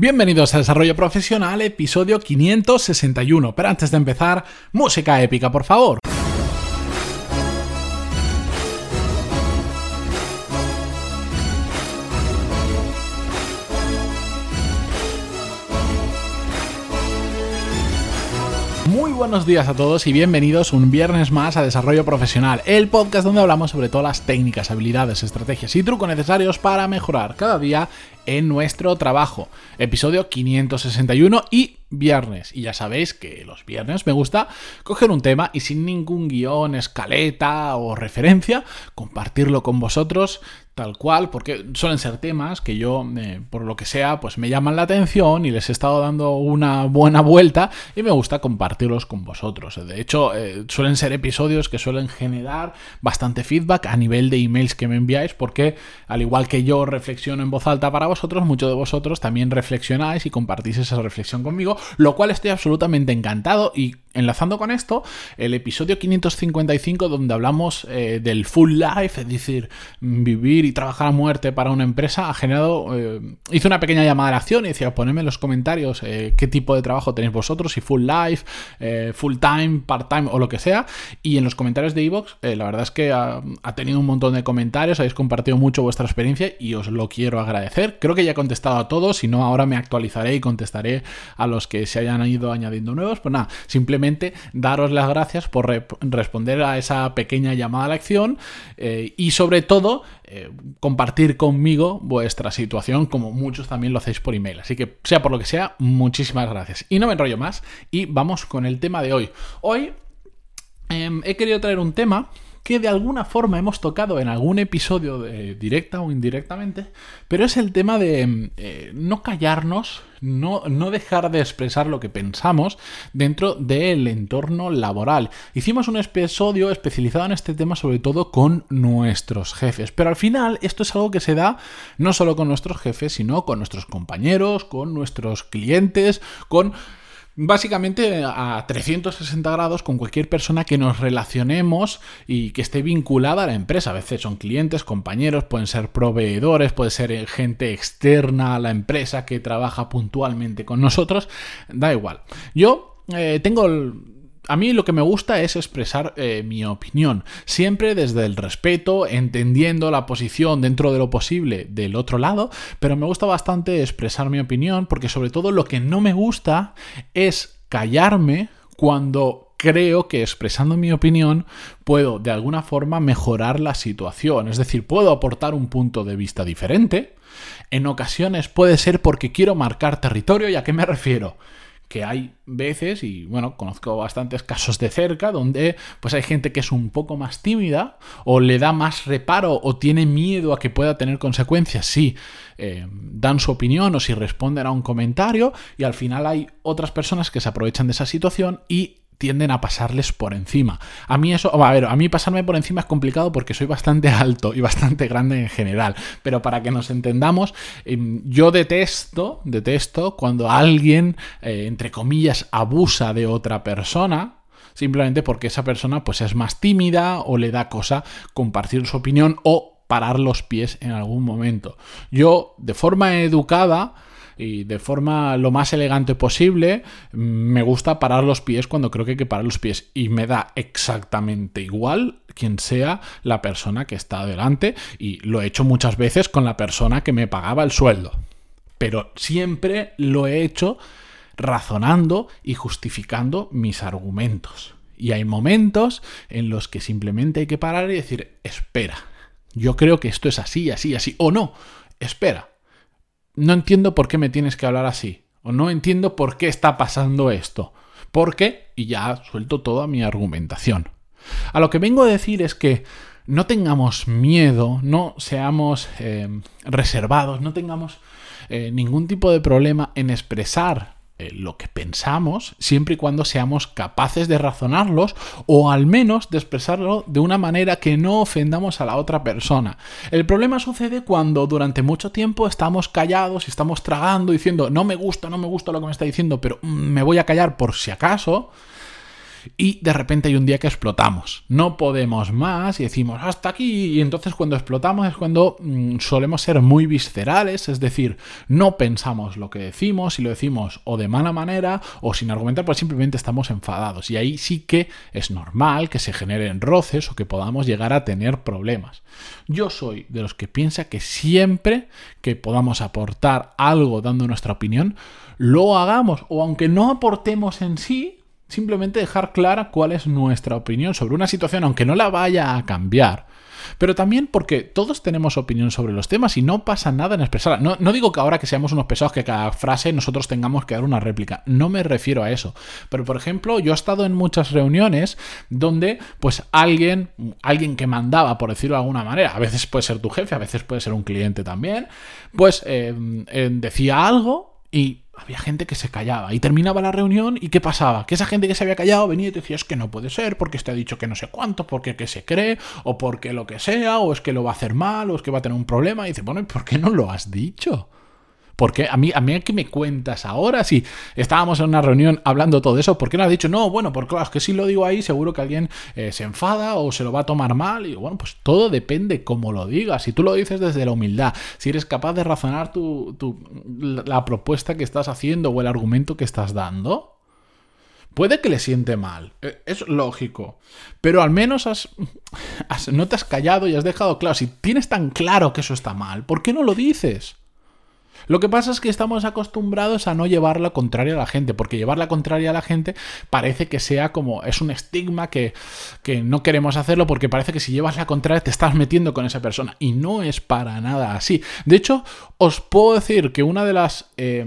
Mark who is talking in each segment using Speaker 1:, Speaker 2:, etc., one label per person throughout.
Speaker 1: Bienvenidos a Desarrollo Profesional, episodio 561. Pero antes de empezar, música épica, por favor. Buenos días a todos y bienvenidos un viernes más a Desarrollo Profesional, el podcast donde hablamos sobre todas las técnicas, habilidades, estrategias y trucos necesarios para mejorar cada día en nuestro trabajo. Episodio 561 y viernes. Y ya sabéis que los viernes me gusta coger un tema y sin ningún guion, escaleta o referencia, compartirlo con vosotros tal cual, porque suelen ser temas que yo, eh, por lo que sea, pues me llaman la atención y les he estado dando una buena vuelta y me gusta compartirlos con vosotros. De hecho, eh, suelen ser episodios que suelen generar bastante feedback a nivel de emails que me enviáis, porque al igual que yo reflexiono en voz alta para vosotros, muchos de vosotros también reflexionáis y compartís esa reflexión conmigo, lo cual estoy absolutamente encantado y enlazando con esto, el episodio 555 donde hablamos eh, del full life, es decir, vivir y trabajar a muerte para una empresa, ha generado, eh, hice una pequeña llamada de acción y decía, ponedme en los comentarios eh, qué tipo de trabajo tenéis vosotros, si full life, full time, part time o lo que sea, y en los comentarios de Evox, la verdad es que ha, ha, tenido un montón de comentarios, habéis compartido mucho vuestra experiencia y os lo quiero agradecer. Creo que ya he contestado a todos, si no ahora me actualizaré y contestaré a los que se hayan ido añadiendo nuevos, pues nada, simplemente daros las gracias por responder a esa pequeña llamada a la acción eh, y sobre todo eh, compartir conmigo vuestra situación como muchos también lo hacéis por email. Así que sea por lo que sea, muchísimas gracias. Y no me enrollo más y vamos con el tema de hoy. Hoy em, he querido traer un tema que de alguna forma hemos tocado en algún episodio directa o indirectamente, pero es el tema de eh, no callarnos, no, no, dejar de expresar lo que pensamos dentro del entorno laboral. Hicimos un episodio especializado en este tema sobre todo con nuestros jefes, pero al final esto es algo que se da no solo con nuestros jefes, sino con nuestros compañeros, con nuestros clientes, con básicamente a 360 grados con cualquier persona que nos relacionemos y que esté vinculada a la empresa. A veces son clientes, compañeros, pueden ser proveedores, puede ser gente externa a la empresa que trabaja puntualmente con nosotros, da igual. Yo eh, tengo el a mí lo que me gusta es expresar eh, mi opinión, siempre desde el respeto, entendiendo la posición dentro de lo posible del otro lado, pero me gusta bastante expresar mi opinión porque sobre todo lo que no me gusta es callarme cuando creo que expresando mi opinión puedo de alguna forma mejorar la situación, es decir, puedo aportar un punto de vista diferente, en ocasiones puede ser porque quiero marcar territorio, ¿y a qué me refiero? Que hay veces, y bueno, conozco bastantes casos de cerca, donde pues hay gente que es un poco más tímida o le da más reparo o tiene miedo a que pueda tener consecuencias. Si eh, dan su opinión o si responden a un comentario y al final hay otras personas que se aprovechan de esa situación y tienden a pasarles por encima. A mí eso, a ver, a mí pasarme por encima es complicado porque soy bastante alto y bastante grande en general, pero para que nos entendamos, em, yo detesto, detesto cuando alguien, eh, entre comillas, abusa de otra persona, simplemente porque esa persona pues es más tímida o le da cosa compartir su opinión o parar los pies en algún momento. Yo, de forma educada, y de forma lo más elegante posible, me gusta parar los pies cuando creo que hay que parar los pies y me da exactamente igual quien sea la persona que está delante y lo he hecho muchas veces con la persona que me pagaba el sueldo. Pero siempre lo he hecho razonando y justificando mis argumentos. Y hay momentos en los que simplemente hay que parar y decir, espera, yo creo que esto es así, así, así, o no, espera, no entiendo por qué me tienes que hablar así. O no entiendo por qué está pasando esto. ¿Por qué? Y ya suelto toda mi argumentación. A lo que vengo a decir es que no tengamos miedo, no seamos eh, reservados, no tengamos eh, ningún tipo de problema en expresar eh, lo que pensamos, siempre y cuando seamos capaces de razonarlos o al menos de expresarlo de una manera que no ofendamos a la otra persona. El problema sucede cuando durante mucho tiempo estamos callados y estamos tragando diciendo no me gusta, no me gusta lo que me está diciendo, pero mm, me voy a callar por si acaso. Y de repente hay un día que explotamos. No podemos más y decimos hasta aquí y entonces cuando explotamos es cuando mm, solemos ser muy viscerales, es decir, no pensamos lo que decimos y lo decimos o de mala manera o sin argumentar, pues simplemente estamos enfadados y ahí sí que es normal que se generen roces o que podamos llegar a tener problemas. Yo soy de los que piensa que siempre que podamos aportar algo dando nuestra opinión, lo hagamos o aunque no aportemos en sí, simplemente dejar clara cuál es nuestra opinión sobre una situación, aunque no la vaya a cambiar. Pero también porque todos tenemos opinión sobre los temas y no pasa nada en expresarla. No, digo que ahora que seamos unos pesados que cada frase nosotros tengamos que dar una réplica. No me refiero a eso. Pero por ejemplo, yo he estado en muchas reuniones donde pues alguien, alguien que mandaba, por decirlo de alguna manera, a veces puede ser tu jefe, a veces puede ser un cliente también, pues eh, eh, decía algo y había gente que se callaba y terminaba la reunión y ¿qué pasaba? Que esa gente que se había callado venía y te decía es que no puede ser porque este ha dicho que no sé cuánto, porque que se cree o porque lo que sea o es que lo va a hacer mal o es que va a tener un problema y dice, bueno, ¿por qué no lo has dicho? Porque a mí, a mí, ¿qué me cuentas ahora? Si estábamos en una reunión hablando todo eso, ¿por qué no has dicho? No, bueno, porque claro, es que si lo digo ahí, seguro que alguien eh, se enfada o se lo va a tomar mal. Y bueno, pues todo depende cómo lo digas. Si tú lo dices desde la humildad, si eres capaz de razonar tu, la propuesta que estás haciendo o el argumento que estás dando, Puede que le siente mal, eh, es lógico, pero al menos has, no te has callado y has dejado claro, si tienes tan claro que eso está mal, ¿por qué no lo dices? Lo que pasa es que estamos acostumbrados a no llevar la contraria a la gente, porque llevar la contraria a la gente parece que sea como, es un estigma que, que no queremos hacerlo porque parece que si llevas la contraria te estás metiendo con esa persona y no es para nada así. De hecho, os puedo decir que una de las... Eh,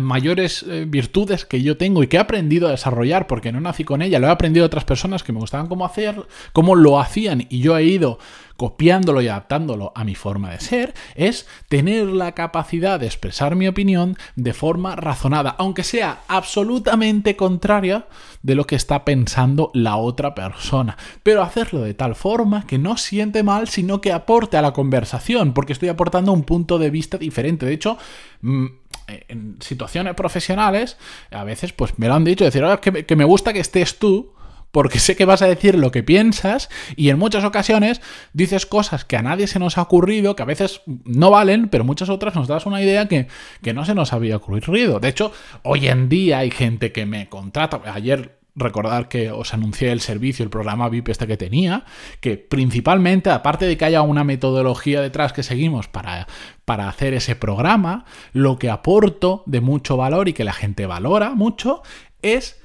Speaker 1: mayores eh, virtudes que yo tengo y que he aprendido a desarrollar porque no nací con ella, lo he aprendido de otras personas que me gustaban cómo hacer, cómo lo hacían y yo he ido copiándolo y adaptándolo a mi forma de ser, es tener la capacidad de expresar mi opinión de forma razonada, aunque sea absolutamente contraria de lo que está pensando la otra persona, pero hacerlo de tal forma que no siente mal, sino que aporte a la conversación, porque estoy aportando un punto de vista diferente. De hecho, mm, en situaciones profesionales, a veces pues me lo han dicho, decir, que, que me gusta que estés tú, porque sé que vas a decir lo que piensas y en muchas ocasiones dices cosas que a nadie se nos ha ocurrido, que a veces no valen, pero muchas otras nos das una idea que, que no se nos había ocurrido. De hecho, hoy en día hay gente que me contrata. Ayer recordar que os anuncié el servicio, el programa VIP este que tenía, que principalmente, aparte de que haya una metodología detrás que seguimos para, para hacer ese programa, lo que aporto de mucho valor y que la gente valora mucho es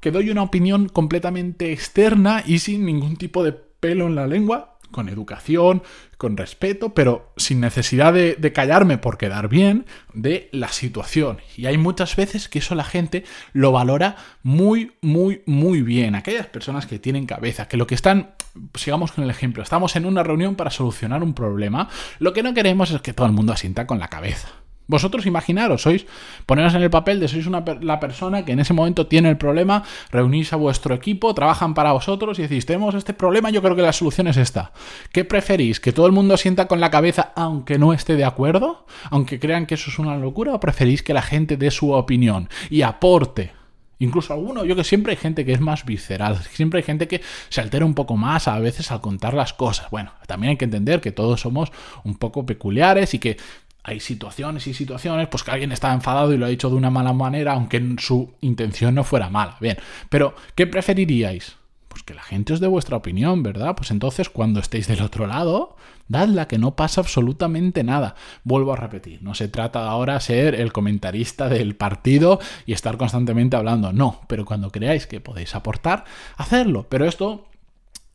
Speaker 1: que doy una opinión completamente externa y sin ningún tipo de pelo en la lengua, con educación, con respeto, pero sin necesidad de, callarme por quedar bien de la situación. Y hay muchas veces que eso la gente lo valora muy, muy, muy bien. Aquellas personas que tienen cabeza, que lo que están, sigamos con el ejemplo, estamos en una reunión para solucionar un problema, lo que no queremos es que todo el mundo asienta con la cabeza. Vosotros imaginaros, sois, poneros en el papel de sois una, la persona que en ese momento tiene el problema, reunís a vuestro equipo, trabajan para vosotros y decís, tenemos este problema, yo creo que la solución es esta. ¿Qué preferís? ¿Que todo el mundo sienta con la cabeza aunque no esté de acuerdo? ¿Aunque crean que eso es una locura? ¿O preferís que la gente dé su opinión y aporte? Incluso alguno, yo que siempre hay gente que es más visceral, siempre hay gente que se altera un poco más a veces al contar las cosas. Bueno, también hay que entender que todos somos un poco peculiares y que hay situaciones y situaciones, pues que alguien está enfadado y lo ha dicho de una mala manera, aunque su intención no fuera mala. Bien, pero ¿qué preferiríais? Pues que la gente os dé vuestra opinión, ¿verdad? Pues entonces cuando estéis del otro lado, dadla, que no pasa absolutamente nada. Vuelvo a repetir, no se trata ahora ser el comentarista del partido y estar constantemente hablando, no, pero cuando creáis que podéis aportar, hacerlo. Pero esto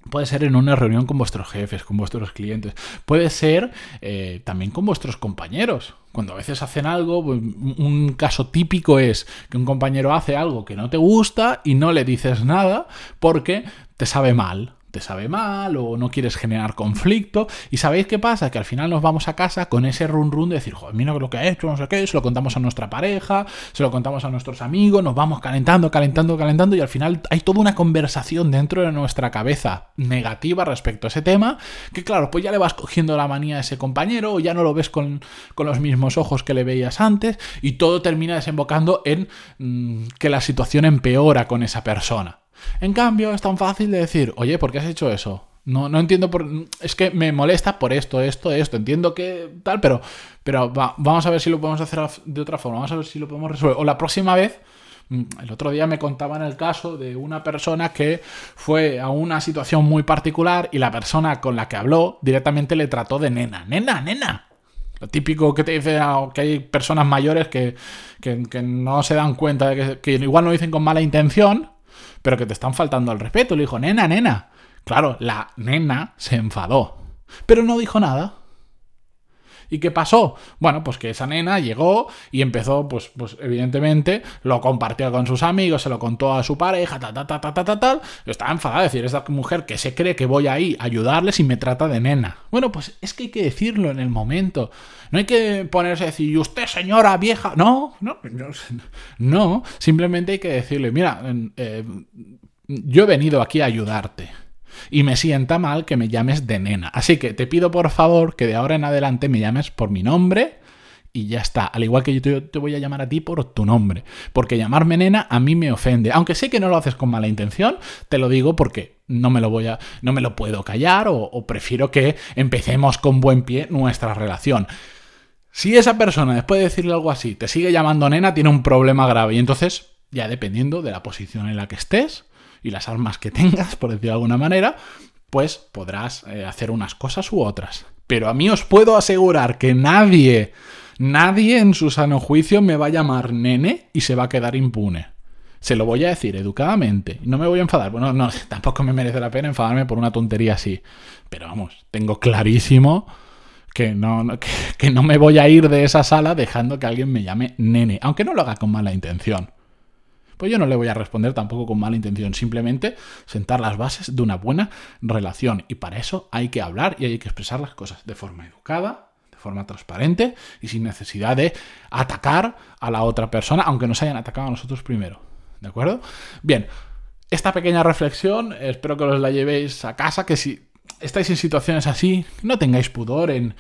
Speaker 1: Puede ser en una reunión con vuestros jefes, con vuestros clientes. Puede ser eh, también con vuestros compañeros. Cuando a veces hacen algo, pues, un caso típico es que un compañero hace algo que no te gusta y no le dices nada porque te sabe mal sabe mal o no quieres generar conflicto. ¿Y sabéis qué pasa? Que al final nos vamos a casa con ese run run de decir, joder, mira lo que ha hecho, no sé qué, se lo contamos a nuestra pareja, se lo contamos a nuestros amigos, nos vamos calentando, calentando, calentando y al final hay toda una conversación dentro de nuestra cabeza negativa respecto a ese tema, que claro, pues ya le vas cogiendo la manía a ese compañero o ya no lo ves con, los mismos ojos que le veías antes y todo termina desembocando en mm, que la situación empeora con esa persona. En cambio, es tan fácil de decir, oye, ¿por qué has hecho eso? No, no entiendo por. Es que me molesta por esto, esto, esto. Entiendo que tal, pero, pero vamos a ver si lo podemos hacer de otra forma. Vamos a ver si lo podemos resolver. O la próxima vez. Mm, el otro día me contaban el caso de una persona que fue a una situación muy particular y la persona con la que habló directamente le trató de nena. Nena, nena. Lo típico que te dice ah, que hay personas mayores que, no se dan cuenta de que, que, igual no dicen con mala intención, pero que te están faltando al respeto. Le dijo, nena, nena. Claro, la nena se enfadó, pero no dijo nada. ¿Y qué pasó? Bueno, pues que esa nena llegó y empezó, pues, pues evidentemente, lo compartió con sus amigos, se lo contó a su pareja, ta, ta, ta, ta, ta, ta, tal. Estaba enfadada, es decir, esta mujer que se cree que voy ahí a ayudarles y me trata de nena. Bueno, pues es que hay que decirlo en el momento. No hay que ponerse a decir, ¿y usted, señora vieja? No, no, no, no. Simplemente hay que decirle, mira, eh, yo he venido aquí a ayudarte y me sienta mal que me llames de nena. Así que te pido por favor que de ahora en adelante me llames por mi nombre y ya está. Al igual que yo te, voy a llamar a ti por tu nombre. Porque llamarme nena a mí me ofende. Aunque sé que no lo haces con mala intención, te lo digo porque no me lo voy a. no me lo puedo callar. O, prefiero que empecemos con buen pie nuestra relación. Si esa persona, después de decirle algo así, te sigue llamando nena, tiene un problema grave. Y entonces, ya dependiendo de la posición en la que estés, y las armas que tengas, por decirlo de alguna manera, pues podrás eh, hacer unas cosas u otras. Pero a mí os puedo asegurar que nadie, nadie en su sano juicio me va a llamar nene y se va a quedar impune. Se lo voy a decir educadamente. No me voy a enfadar. Bueno, no, tampoco me merece la pena enfadarme por una tontería así. Pero vamos, tengo clarísimo que no, que no me voy a ir de esa sala dejando que alguien me llame nene. Aunque no lo haga con mala intención. Pues yo no le voy a responder tampoco con mala intención, simplemente sentar las bases de una buena relación. Y para eso hay que hablar y hay que expresar las cosas de forma educada, de forma transparente y sin necesidad de atacar a la otra persona, aunque nos hayan atacado a nosotros primero. ¿De acuerdo? Bien, esta pequeña reflexión, espero que os la llevéis a casa, que si estáis en situaciones así, no tengáis pudor en,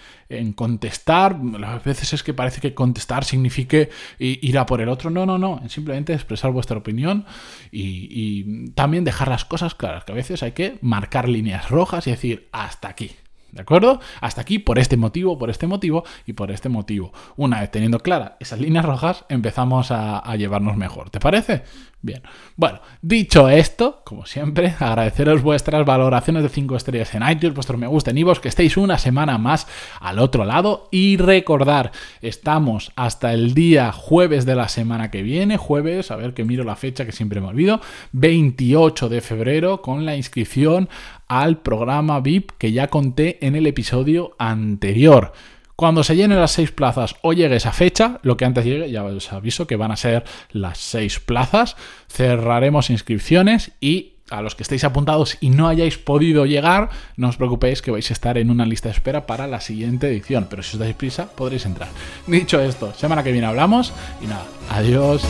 Speaker 1: contestar. A veces es que parece que contestar signifique ir a por el otro. No, no, no. Simplemente expresar vuestra opinión y también dejar las cosas claras. Que a veces hay que marcar líneas rojas y decir hasta aquí. ¿De acuerdo? Hasta aquí por este motivo, por este motivo y por este motivo. Una vez teniendo claras esas líneas rojas, empezamos a, llevarnos mejor. ¿Te parece? Bien. Bueno, dicho esto, como siempre, agradeceros vuestras valoraciones de 5 estrellas en iTunes, vuestro me gusta en iVoox, que estéis una semana más al otro lado y recordar, estamos hasta el día jueves de la semana que viene, jueves, a ver que miro la fecha que siempre me olvido, 28 de febrero con la inscripción al programa VIP que ya conté en el episodio anterior. Cuando se llenen las seis plazas o llegue esa fecha, lo que antes llegue, ya os aviso que van a ser las seis plazas, cerraremos inscripciones y a los que estéis apuntados y no hayáis podido llegar, no os preocupéis que vais a estar en una lista de espera para la siguiente edición, pero si os dais prisa podréis entrar. Dicho esto, semana que viene hablamos y nada, adiós.